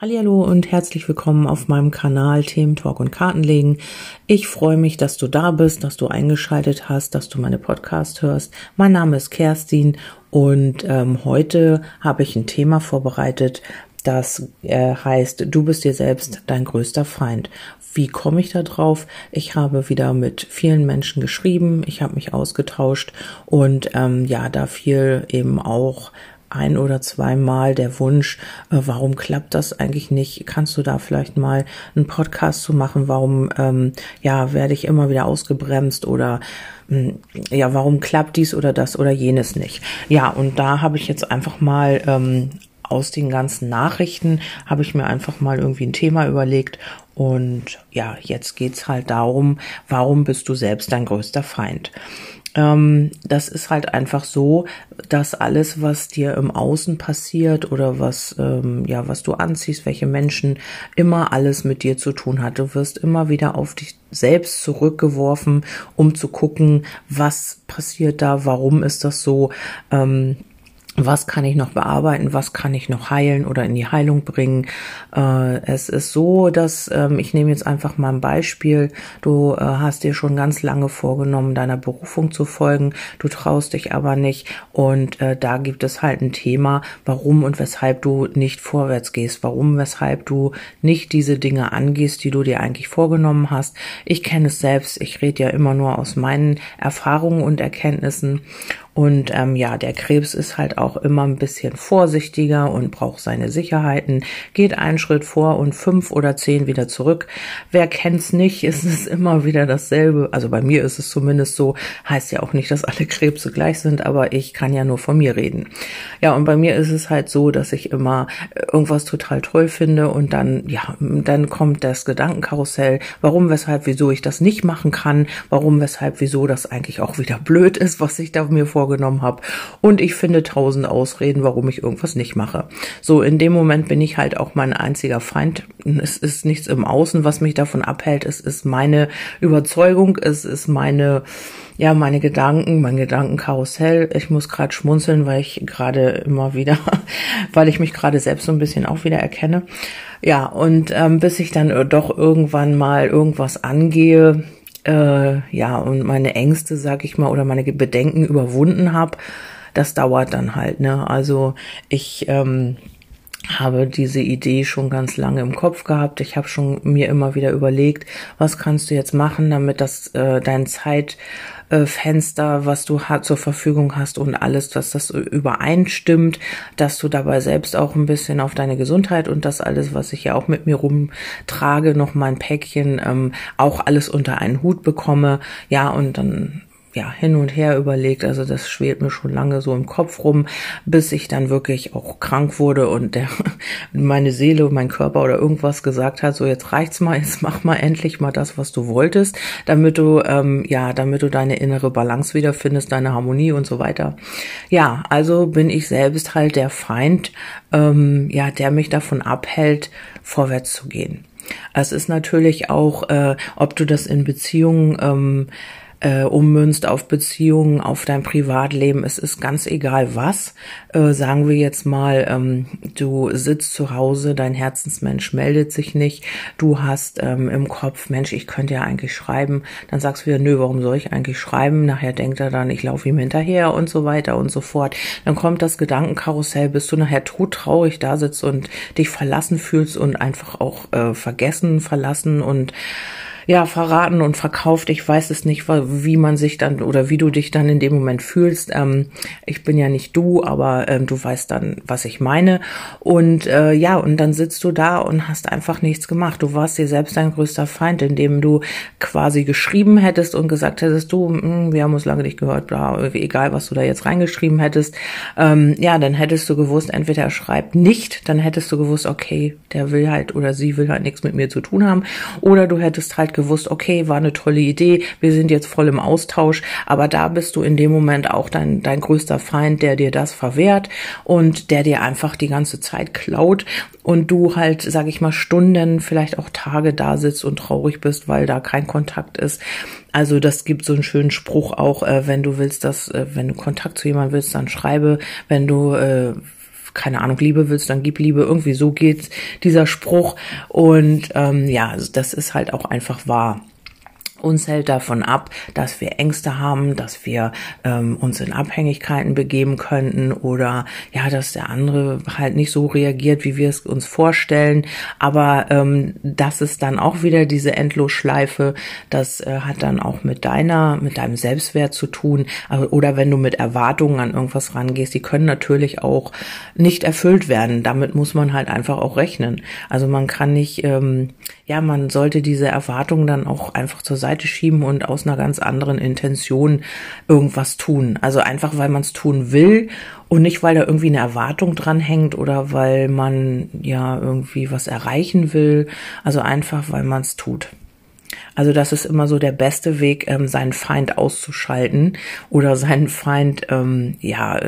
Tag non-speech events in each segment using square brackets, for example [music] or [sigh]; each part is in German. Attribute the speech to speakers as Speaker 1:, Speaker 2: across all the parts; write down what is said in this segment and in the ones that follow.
Speaker 1: Hallo und herzlich willkommen auf meinem Kanal Themen Talk und Kartenlegen. Ich freue mich, dass du da bist, dass du eingeschaltet hast, dass du meine Podcast hörst. Mein Name ist Kerstin und ähm, heute habe ich ein Thema vorbereitet, das äh, heißt, du bist dir selbst dein größter Feind. Wie komme ich da drauf? Ich habe wieder mit vielen Menschen geschrieben, ich habe mich ausgetauscht und ähm, ja, da fiel eben auch ein oder zweimal der Wunsch, äh, warum klappt das eigentlich nicht? Kannst du da vielleicht mal einen Podcast zu machen? Warum ähm, ja werde ich immer wieder ausgebremst oder hm, ja warum klappt dies oder das oder jenes nicht? Ja und da habe ich jetzt einfach mal ähm, aus den ganzen Nachrichten habe ich mir einfach mal irgendwie ein Thema überlegt und ja, jetzt geht's halt darum, warum bist du selbst dein größter Feind? Ähm, das ist halt einfach so, dass alles, was dir im Außen passiert oder was, ähm, ja, was du anziehst, welche Menschen, immer alles mit dir zu tun hat. Du wirst immer wieder auf dich selbst zurückgeworfen, um zu gucken, was passiert da, warum ist das so. Ähm, was kann ich noch bearbeiten, was kann ich noch heilen oder in die Heilung bringen. Äh, es ist so, dass ähm, ich nehme jetzt einfach mal ein Beispiel. Du äh, hast dir schon ganz lange vorgenommen, deiner Berufung zu folgen, du traust dich aber nicht und äh, da gibt es halt ein Thema, warum und weshalb du nicht vorwärts gehst, warum, weshalb du nicht diese Dinge angehst, die du dir eigentlich vorgenommen hast. Ich kenne es selbst, ich rede ja immer nur aus meinen Erfahrungen und Erkenntnissen und ähm, ja, der Krebs ist halt auch immer ein bisschen vorsichtiger und braucht seine Sicherheiten, geht einen Schritt vor und fünf oder zehn wieder zurück. Wer kennt's nicht, ist es immer wieder dasselbe. Also bei mir ist es zumindest so, heißt ja auch nicht, dass alle Krebse gleich sind, aber ich kann ja nur von mir reden. Ja, und bei mir ist es halt so, dass ich immer irgendwas total toll finde und dann, ja, dann kommt das Gedankenkarussell, warum, weshalb, wieso ich das nicht machen kann, warum, weshalb, wieso das eigentlich auch wieder blöd ist, was ich da mir vor vorgenommen habe. Und ich finde tausend Ausreden, warum ich irgendwas nicht mache. So, in dem Moment bin ich halt auch mein einziger Feind. Es ist nichts im Außen, was mich davon abhält. Es ist meine Überzeugung, es ist meine, ja, meine Gedanken, mein Gedankenkarussell. Ich muss gerade schmunzeln, weil ich gerade immer wieder, [laughs] weil ich mich gerade selbst so ein bisschen auch wieder erkenne. Ja, und ähm, bis ich dann doch irgendwann mal irgendwas angehe, äh, ja, und meine Ängste, sag ich mal, oder meine Bedenken überwunden habe, das dauert dann halt, ne? Also ich ähm, habe diese Idee schon ganz lange im Kopf gehabt. Ich habe schon mir immer wieder überlegt, was kannst du jetzt machen, damit das äh, dein Zeitfenster, was du zur Verfügung hast und alles, dass das übereinstimmt, dass du dabei selbst auch ein bisschen auf deine Gesundheit und das alles, was ich ja auch mit mir rumtrage, noch mein Päckchen, ähm, auch alles unter einen Hut bekomme. Ja, und dann ja, hin und her überlegt. Also das schwelt mir schon lange so im Kopf rum, bis ich dann wirklich auch krank wurde und der, [laughs] meine Seele, mein Körper oder irgendwas gesagt hat, so jetzt reicht's mal, jetzt mach mal endlich mal das, was du wolltest, damit du, ähm, ja, damit du deine innere Balance wiederfindest, deine Harmonie und so weiter. Ja, also bin ich selbst halt der Feind, ähm, ja, der mich davon abhält, vorwärts zu gehen. Es ist natürlich auch, äh, ob du das in Beziehungen ähm, äh, ummünzt auf Beziehungen, auf dein Privatleben. Es ist ganz egal was. Äh, sagen wir jetzt mal, ähm, du sitzt zu Hause, dein Herzensmensch meldet sich nicht, du hast ähm, im Kopf, Mensch, ich könnte ja eigentlich schreiben. Dann sagst du wieder, nö, warum soll ich eigentlich schreiben? Nachher denkt er dann, ich laufe ihm hinterher und so weiter und so fort. Dann kommt das Gedankenkarussell, bis du nachher todtraurig da sitzt und dich verlassen fühlst und einfach auch äh, vergessen, verlassen und ja, verraten und verkauft. Ich weiß es nicht, wie man sich dann oder wie du dich dann in dem Moment fühlst. Ähm, ich bin ja nicht du, aber ähm, du weißt dann, was ich meine. Und äh, ja, und dann sitzt du da und hast einfach nichts gemacht. Du warst dir selbst dein größter Feind, indem du quasi geschrieben hättest und gesagt hättest, du, mh, hm, wir haben uns lange nicht gehört, bla, egal was du da jetzt reingeschrieben hättest. Ähm, ja, dann hättest du gewusst, entweder er schreibt nicht, dann hättest du gewusst, okay, der will halt oder sie will halt nichts mit mir zu tun haben. Oder du hättest halt gewusst, okay, war eine tolle Idee, wir sind jetzt voll im Austausch, aber da bist du in dem Moment auch dein, dein größter Feind, der dir das verwehrt und der dir einfach die ganze Zeit klaut und du halt, sag ich mal, Stunden, vielleicht auch Tage da sitzt und traurig bist, weil da kein Kontakt ist. Also das gibt so einen schönen Spruch auch, äh, wenn du willst, dass, äh, wenn du Kontakt zu jemandem willst, dann schreibe, wenn du äh, keine Ahnung, Liebe willst, dann gib Liebe. Irgendwie so geht dieser Spruch. Und ähm, ja, das ist halt auch einfach wahr uns hält davon ab, dass wir Ängste haben, dass wir ähm, uns in Abhängigkeiten begeben könnten oder ja, dass der andere halt nicht so reagiert, wie wir es uns vorstellen. Aber ähm, das ist dann auch wieder diese Endlosschleife. Das äh, hat dann auch mit deiner, mit deinem Selbstwert zu tun. Oder wenn du mit Erwartungen an irgendwas rangehst, die können natürlich auch nicht erfüllt werden. Damit muss man halt einfach auch rechnen. Also man kann nicht, ähm, ja, man sollte diese Erwartungen dann auch einfach zur Seite Seite schieben und aus einer ganz anderen Intention irgendwas tun. Also einfach, weil man es tun will und nicht, weil da irgendwie eine Erwartung dran hängt oder weil man ja irgendwie was erreichen will. Also einfach, weil man es tut. Also das ist immer so der beste Weg, ähm, seinen Feind auszuschalten oder seinen Feind ähm, ja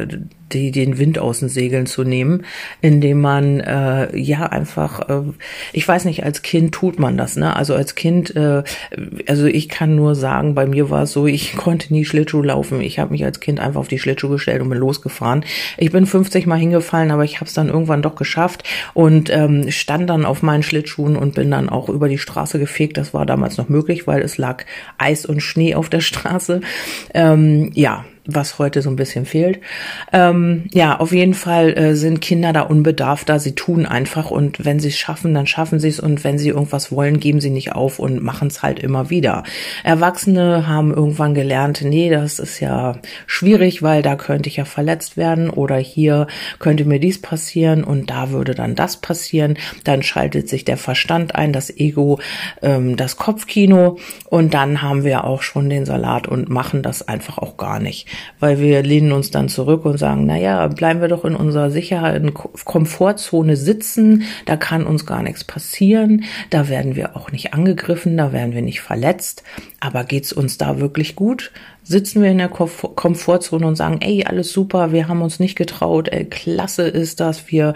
Speaker 1: die, den Wind aus den Segeln zu nehmen, indem man äh, ja einfach, äh, ich weiß nicht, als Kind tut man das, ne? Also als Kind, äh, also ich kann nur sagen, bei mir war es so, ich [laughs] konnte nie Schlittschuh laufen. Ich habe mich als Kind einfach auf die Schlittschuhe gestellt und bin losgefahren. Ich bin 50 Mal hingefallen, aber ich habe es dann irgendwann doch geschafft und ähm, stand dann auf meinen Schlittschuhen und bin dann auch über die Straße gefegt. Das war damals noch möglich, weil es lag Eis und Schnee auf der Straße. Ähm, ja, was heute so ein bisschen fehlt. Ähm, ja, auf jeden Fall äh, sind Kinder da unbedarfter. Sie tun einfach und wenn sie es schaffen, dann schaffen sie es und wenn sie irgendwas wollen, geben sie nicht auf und machen es halt immer wieder. Erwachsene haben irgendwann gelernt, nee, das ist ja schwierig, weil da könnte ich ja verletzt werden oder hier könnte mir dies passieren und da würde dann das passieren. Dann schaltet sich der Verstand ein, das Ego, ähm, das Kopfkino und dann haben wir auch schon den Salat und machen das einfach auch gar nicht weil wir lehnen uns dann zurück und sagen, na ja, bleiben wir doch in unserer sicheren Komfortzone sitzen, da kann uns gar nichts passieren, da werden wir auch nicht angegriffen, da werden wir nicht verletzt, aber geht's uns da wirklich gut? Sitzen wir in der Komfortzone und sagen, ey, alles super, wir haben uns nicht getraut, ey, klasse ist das, wir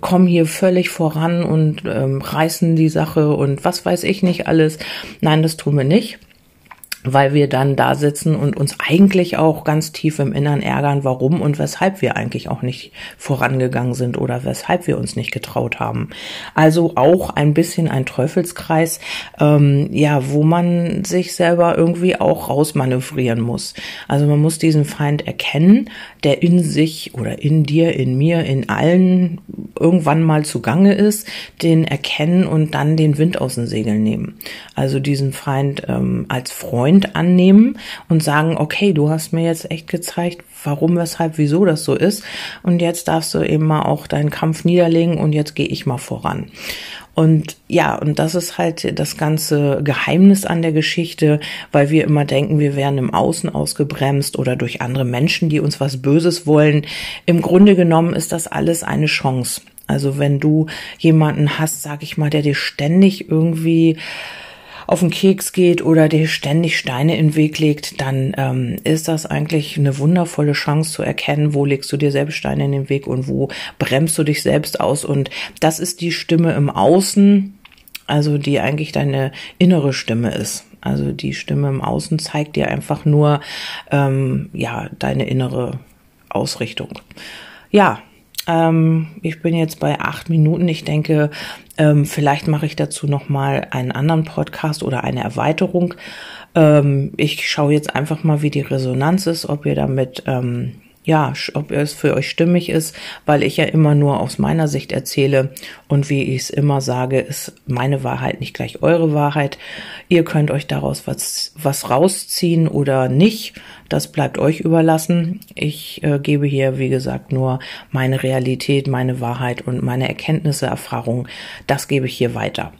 Speaker 1: kommen hier völlig voran und ähm, reißen die Sache und was weiß ich nicht alles. Nein, das tun wir nicht weil wir dann da sitzen und uns eigentlich auch ganz tief im Innern ärgern, warum und weshalb wir eigentlich auch nicht vorangegangen sind oder weshalb wir uns nicht getraut haben. Also auch ein bisschen ein Teufelskreis, ähm, ja, wo man sich selber irgendwie auch rausmanövrieren muss. Also man muss diesen Feind erkennen, der in sich oder in dir, in mir, in allen irgendwann mal zugange ist, den erkennen und dann den Wind aus den Segeln nehmen. Also diesen Feind ähm, als Freund Freund annehmen und sagen, okay, du hast mir jetzt echt gezeigt, warum, weshalb, wieso das so ist. Und jetzt darfst du eben mal auch deinen Kampf niederlegen und jetzt gehe ich mal voran. Und ja, und das ist halt das ganze Geheimnis an der Geschichte, weil wir immer denken, wir wären im Außen ausgebremst oder durch andere Menschen, die uns was Böses wollen. Im Grunde genommen ist das alles eine Chance. Also wenn du jemanden hast, sag ich mal, der dir ständig irgendwie auf den Keks geht oder dir ständig Steine in den Weg legt, dann ähm, ist das eigentlich eine wundervolle Chance zu erkennen, wo legst du dir selbst Steine in den Weg und wo bremst du dich selbst aus. Und das ist die Stimme im Außen, also die eigentlich deine innere Stimme ist. Also die Stimme im Außen zeigt dir einfach nur ähm, ja deine innere Ausrichtung. Ja, ähm, ich bin jetzt bei acht Minuten. Ich denke, ähm, vielleicht mache ich dazu noch mal einen anderen Podcast oder eine Erweiterung. Ähm, ich schaue jetzt einfach mal, wie die Resonanz ist, ob ihr damit ähm, ja, ob es für euch stimmig ist, weil ich ja immer nur aus meiner Sicht erzähle und wie ich es immer sage, ist meine Wahrheit nicht gleich eure Wahrheit. Ihr könnt euch daraus was, was rausziehen oder nicht. Das bleibt euch überlassen. Ich äh, gebe hier, wie gesagt, nur meine Realität, meine Wahrheit und meine Erkenntnisse, Erfahrungen. Das gebe ich hier weiter.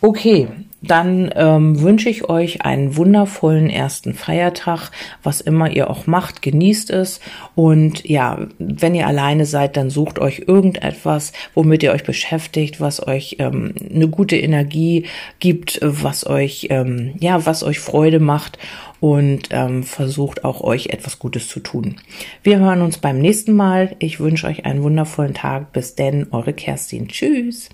Speaker 1: Okay, dann ähm, wünsche ich euch einen wundervollen ersten Feiertag, was immer ihr auch macht, genießt es und ja, wenn ihr alleine seid, dann sucht euch irgendetwas, womit ihr euch beschäftigt, was euch ähm, eine gute Energie gibt, was euch ähm, ja, was euch Freude macht und ähm, versucht auch euch etwas Gutes zu tun. Wir hören uns beim nächsten Mal. Ich wünsche euch einen wundervollen Tag. Bis denn, eure Kerstin. Tschüss.